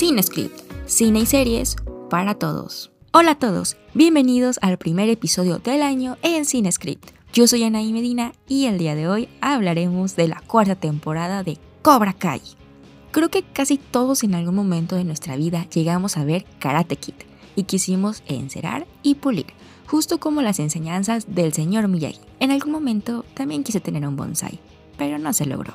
CineScript, cine y series para todos. Hola a todos, bienvenidos al primer episodio del año en CineScript. Yo soy Anaí Medina y el día de hoy hablaremos de la cuarta temporada de Cobra Kai. Creo que casi todos en algún momento de nuestra vida llegamos a ver Karate Kid y quisimos encerar y pulir, justo como las enseñanzas del señor Miyagi. En algún momento también quise tener un bonsai, pero no se logró.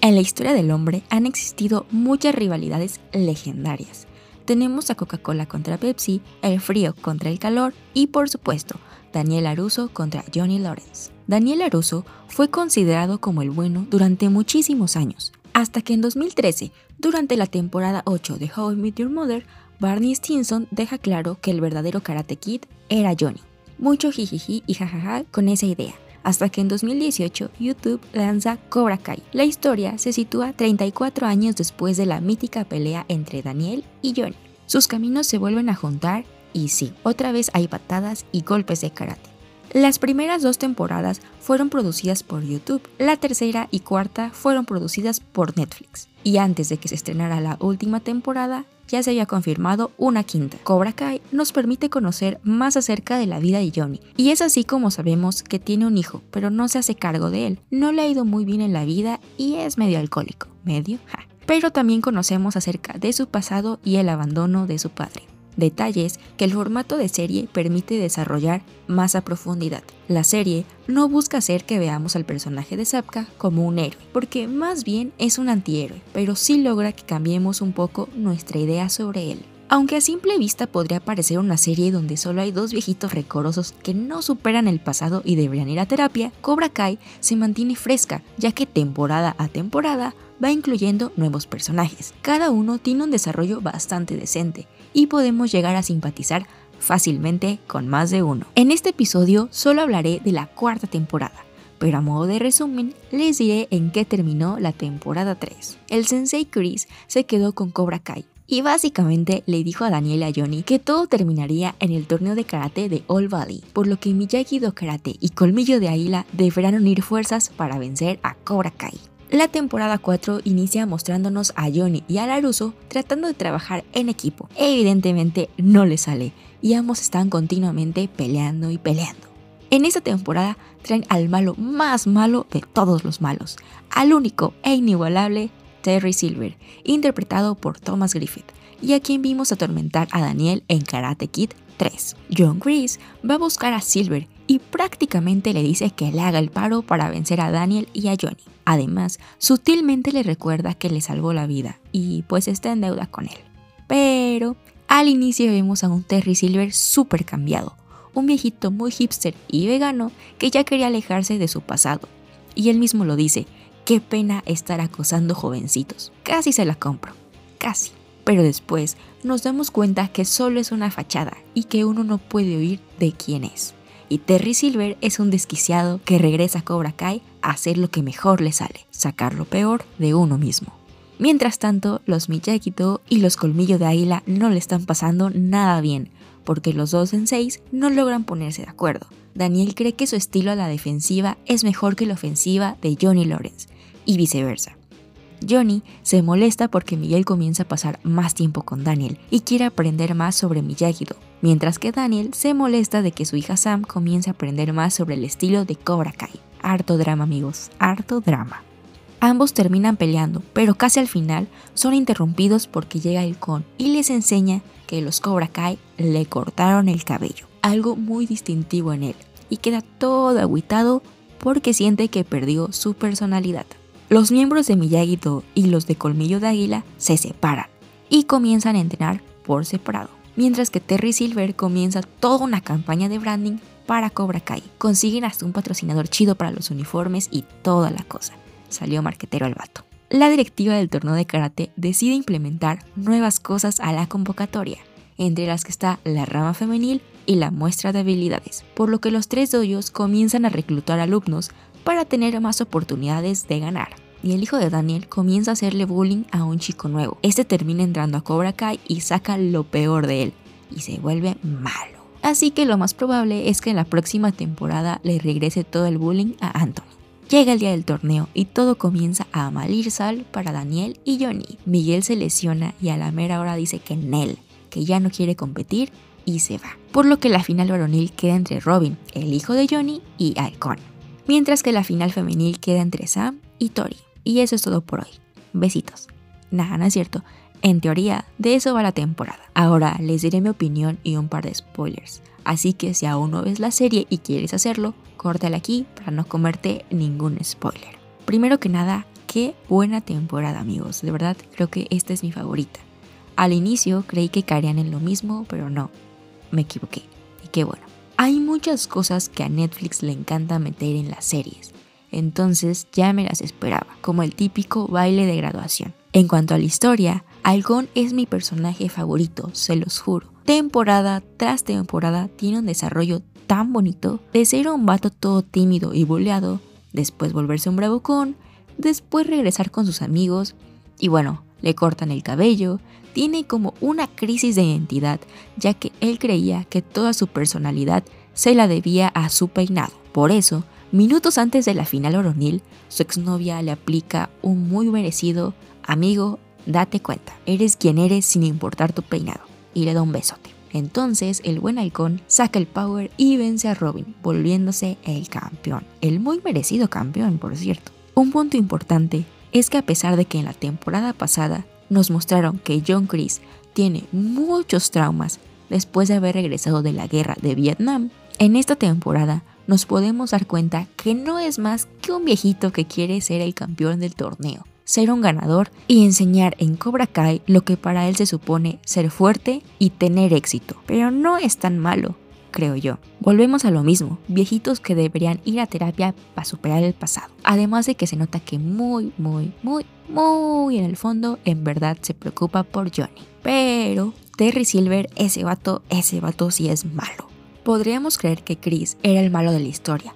En la historia del hombre han existido muchas rivalidades legendarias. Tenemos a Coca-Cola contra Pepsi, el frío contra el calor y por supuesto, Daniel Aruso contra Johnny Lawrence. Daniel Aruso fue considerado como el bueno durante muchísimos años, hasta que en 2013, durante la temporada 8 de How I Met Your Mother, Barney Stinson deja claro que el verdadero Karate Kid era Johnny. Mucho jijiji y jajaja con esa idea, hasta que en 2018 YouTube lanza Cobra Kai. La historia se sitúa 34 años después de la mítica pelea entre Daniel y Johnny. Sus caminos se vuelven a juntar y sí, otra vez hay patadas y golpes de karate. Las primeras dos temporadas fueron producidas por YouTube, la tercera y cuarta fueron producidas por Netflix. Y antes de que se estrenara la última temporada, ya se había confirmado una quinta. Cobra Kai nos permite conocer más acerca de la vida de Johnny, y es así como sabemos que tiene un hijo, pero no se hace cargo de él. No le ha ido muy bien en la vida y es medio alcohólico. ¿Medio? Ja. Pero también conocemos acerca de su pasado y el abandono de su padre detalles que el formato de serie permite desarrollar más a profundidad. La serie no busca hacer que veamos al personaje de Zapka como un héroe, porque más bien es un antihéroe, pero sí logra que cambiemos un poco nuestra idea sobre él. Aunque a simple vista podría parecer una serie donde solo hay dos viejitos recorosos que no superan el pasado y deberían ir a terapia, Cobra Kai se mantiene fresca, ya que temporada a temporada va incluyendo nuevos personajes. Cada uno tiene un desarrollo bastante decente y podemos llegar a simpatizar fácilmente con más de uno. En este episodio solo hablaré de la cuarta temporada, pero a modo de resumen les diré en qué terminó la temporada 3. El sensei Chris se quedó con Cobra Kai, y básicamente le dijo a Daniel y a Johnny que todo terminaría en el torneo de karate de All Valley, por lo que Miyagi Do Karate y Colmillo de Águila deberán unir fuerzas para vencer a Cobra Kai. La temporada 4 inicia mostrándonos a Johnny y a Laruso tratando de trabajar en equipo. Evidentemente no les sale y ambos están continuamente peleando y peleando. En esta temporada traen al malo más malo de todos los malos, al único e inigualable Terry Silver, interpretado por Thomas Griffith, y a quien vimos atormentar a Daniel en Karate Kid 3. John Grease va a buscar a Silver y prácticamente le dice que le haga el paro para vencer a Daniel y a Johnny. Además, sutilmente le recuerda que le salvó la vida y pues está en deuda con él. Pero al inicio vemos a un Terry Silver súper cambiado, un viejito muy hipster y vegano que ya quería alejarse de su pasado. Y él mismo lo dice, Qué pena estar acosando jovencitos. Casi se la compro. Casi. Pero después nos damos cuenta que solo es una fachada y que uno no puede oír de quién es. Y Terry Silver es un desquiciado que regresa a Cobra Kai a hacer lo que mejor le sale, sacar lo peor de uno mismo. Mientras tanto, los miyagi y los Colmillo de Águila no le están pasando nada bien, porque los dos en seis no logran ponerse de acuerdo. Daniel cree que su estilo a la defensiva es mejor que la ofensiva de Johnny Lawrence, y viceversa. Johnny se molesta porque Miguel comienza a pasar más tiempo con Daniel y quiere aprender más sobre Miyagi-Do, mientras que Daniel se molesta de que su hija Sam comience a aprender más sobre el estilo de Cobra Kai. Harto drama amigos, harto drama. Ambos terminan peleando, pero casi al final son interrumpidos porque llega el con y les enseña que los Cobra Kai le cortaron el cabello, algo muy distintivo en él, y queda todo aguitado porque siente que perdió su personalidad. Los miembros de Miyagi-Do y los de Colmillo de Águila se separan y comienzan a entrenar por separado, mientras que Terry Silver comienza toda una campaña de branding para Cobra Kai. Consiguen hasta un patrocinador chido para los uniformes y toda la cosa. Salió marquetero al vato. La directiva del torneo de karate decide implementar nuevas cosas a la convocatoria, entre las que está la rama femenil y la muestra de habilidades, por lo que los tres doyos comienzan a reclutar alumnos para tener más oportunidades de ganar. Y el hijo de Daniel comienza a hacerle bullying a un chico nuevo. Este termina entrando a Cobra Kai y saca lo peor de él y se vuelve malo. Así que lo más probable es que en la próxima temporada le regrese todo el bullying a Anthony. Llega el día del torneo y todo comienza a malir sal para Daniel y Johnny. Miguel se lesiona y a la mera hora dice que Nel, que ya no quiere competir y se va. Por lo que la final varonil queda entre Robin, el hijo de Johnny, y Alcon. Mientras que la final femenil queda entre Sam y Tori. Y eso es todo por hoy. Besitos. Nada, no es cierto. En teoría, de eso va la temporada. Ahora les diré mi opinión y un par de spoilers. Así que si aún no ves la serie y quieres hacerlo, córtala aquí para no comerte ningún spoiler. Primero que nada, qué buena temporada amigos. De verdad creo que esta es mi favorita. Al inicio creí que caerían en lo mismo, pero no. Me equivoqué. Y qué bueno. Hay muchas cosas que a Netflix le encanta meter en las series. Entonces ya me las esperaba, como el típico baile de graduación. En cuanto a la historia, Algon es mi personaje favorito, se los juro. Temporada tras temporada tiene un desarrollo tan bonito de ser un vato todo tímido y boleado, después volverse un bravucón, después regresar con sus amigos y bueno, le cortan el cabello, tiene como una crisis de identidad ya que él creía que toda su personalidad se la debía a su peinado. Por eso, minutos antes de la final oronil, su exnovia le aplica un muy merecido amigo date cuenta, eres quien eres sin importar tu peinado. Y le da un besote. Entonces el buen halcón saca el power y vence a Robin, volviéndose el campeón. El muy merecido campeón, por cierto. Un punto importante es que a pesar de que en la temporada pasada nos mostraron que John Chris tiene muchos traumas después de haber regresado de la guerra de Vietnam, en esta temporada nos podemos dar cuenta que no es más que un viejito que quiere ser el campeón del torneo ser un ganador y enseñar en Cobra Kai lo que para él se supone ser fuerte y tener éxito. Pero no es tan malo, creo yo. Volvemos a lo mismo, viejitos que deberían ir a terapia para superar el pasado. Además de que se nota que muy, muy, muy, muy en el fondo en verdad se preocupa por Johnny. Pero Terry Silver, ese vato, ese vato sí es malo. Podríamos creer que Chris era el malo de la historia,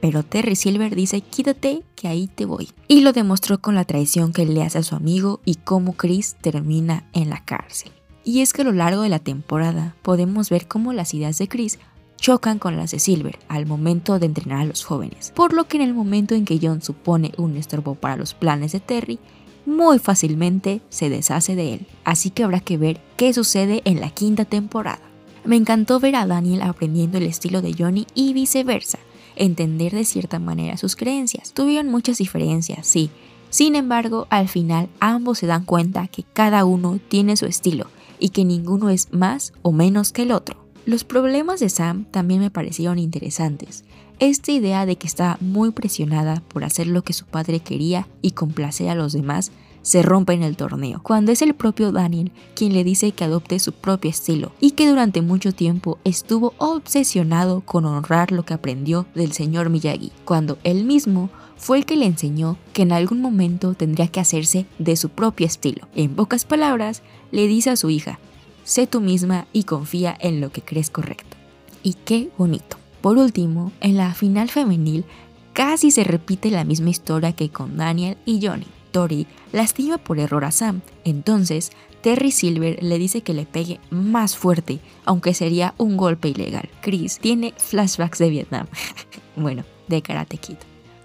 pero Terry Silver dice quítate que ahí te voy. Y lo demostró con la traición que le hace a su amigo y cómo Chris termina en la cárcel. Y es que a lo largo de la temporada podemos ver cómo las ideas de Chris chocan con las de Silver al momento de entrenar a los jóvenes, por lo que en el momento en que John supone un estorbo para los planes de Terry, muy fácilmente se deshace de él. Así que habrá que ver qué sucede en la quinta temporada. Me encantó ver a Daniel aprendiendo el estilo de Johnny y viceversa, entender de cierta manera sus creencias. Tuvieron muchas diferencias, sí. Sin embargo, al final ambos se dan cuenta que cada uno tiene su estilo y que ninguno es más o menos que el otro. Los problemas de Sam también me parecieron interesantes. Esta idea de que estaba muy presionada por hacer lo que su padre quería y complacer a los demás se rompe en el torneo, cuando es el propio Daniel quien le dice que adopte su propio estilo y que durante mucho tiempo estuvo obsesionado con honrar lo que aprendió del señor Miyagi, cuando él mismo fue el que le enseñó que en algún momento tendría que hacerse de su propio estilo. En pocas palabras, le dice a su hija, sé tú misma y confía en lo que crees correcto. Y qué bonito. Por último, en la final femenil casi se repite la misma historia que con Daniel y Johnny. Tori lastima por error a Sam. Entonces, Terry Silver le dice que le pegue más fuerte, aunque sería un golpe ilegal. Chris tiene flashbacks de Vietnam. bueno, de Karate Kid.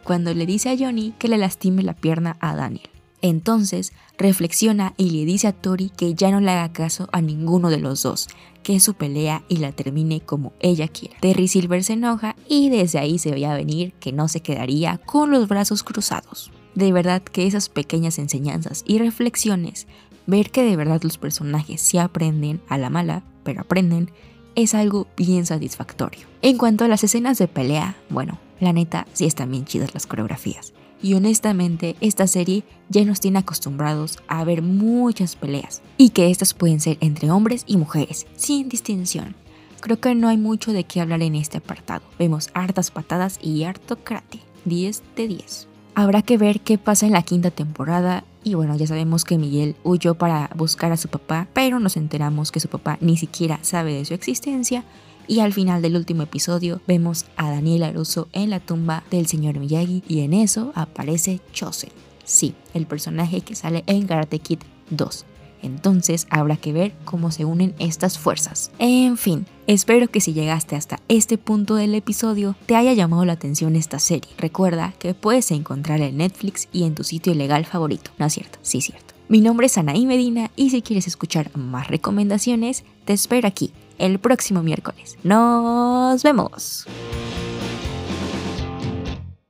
Cuando le dice a Johnny que le lastime la pierna a Daniel. Entonces reflexiona y le dice a Tori que ya no le haga caso a ninguno de los dos, que su pelea y la termine como ella quiera. Terry Silver se enoja y desde ahí se veía venir que no se quedaría con los brazos cruzados. De verdad que esas pequeñas enseñanzas y reflexiones, ver que de verdad los personajes sí aprenden a la mala, pero aprenden, es algo bien satisfactorio. En cuanto a las escenas de pelea, bueno, la neta sí están bien chidas las coreografías. Y honestamente, esta serie ya nos tiene acostumbrados a ver muchas peleas. Y que estas pueden ser entre hombres y mujeres, sin distinción. Creo que no hay mucho de qué hablar en este apartado. Vemos hartas patadas y harto karate. 10 de 10. Habrá que ver qué pasa en la quinta temporada y bueno, ya sabemos que Miguel huyó para buscar a su papá, pero nos enteramos que su papá ni siquiera sabe de su existencia. Y al final del último episodio vemos a Daniel Aruso en la tumba del señor Miyagi y en eso aparece Chosen. Sí, el personaje que sale en Karate Kid 2. Entonces habrá que ver cómo se unen estas fuerzas. En fin, espero que si llegaste hasta este punto del episodio te haya llamado la atención esta serie. Recuerda que puedes encontrarla en Netflix y en tu sitio legal favorito. ¿No es cierto? Sí, es cierto. Mi nombre es Anaí Medina y si quieres escuchar más recomendaciones, te espero aquí el próximo miércoles. ¡Nos vemos!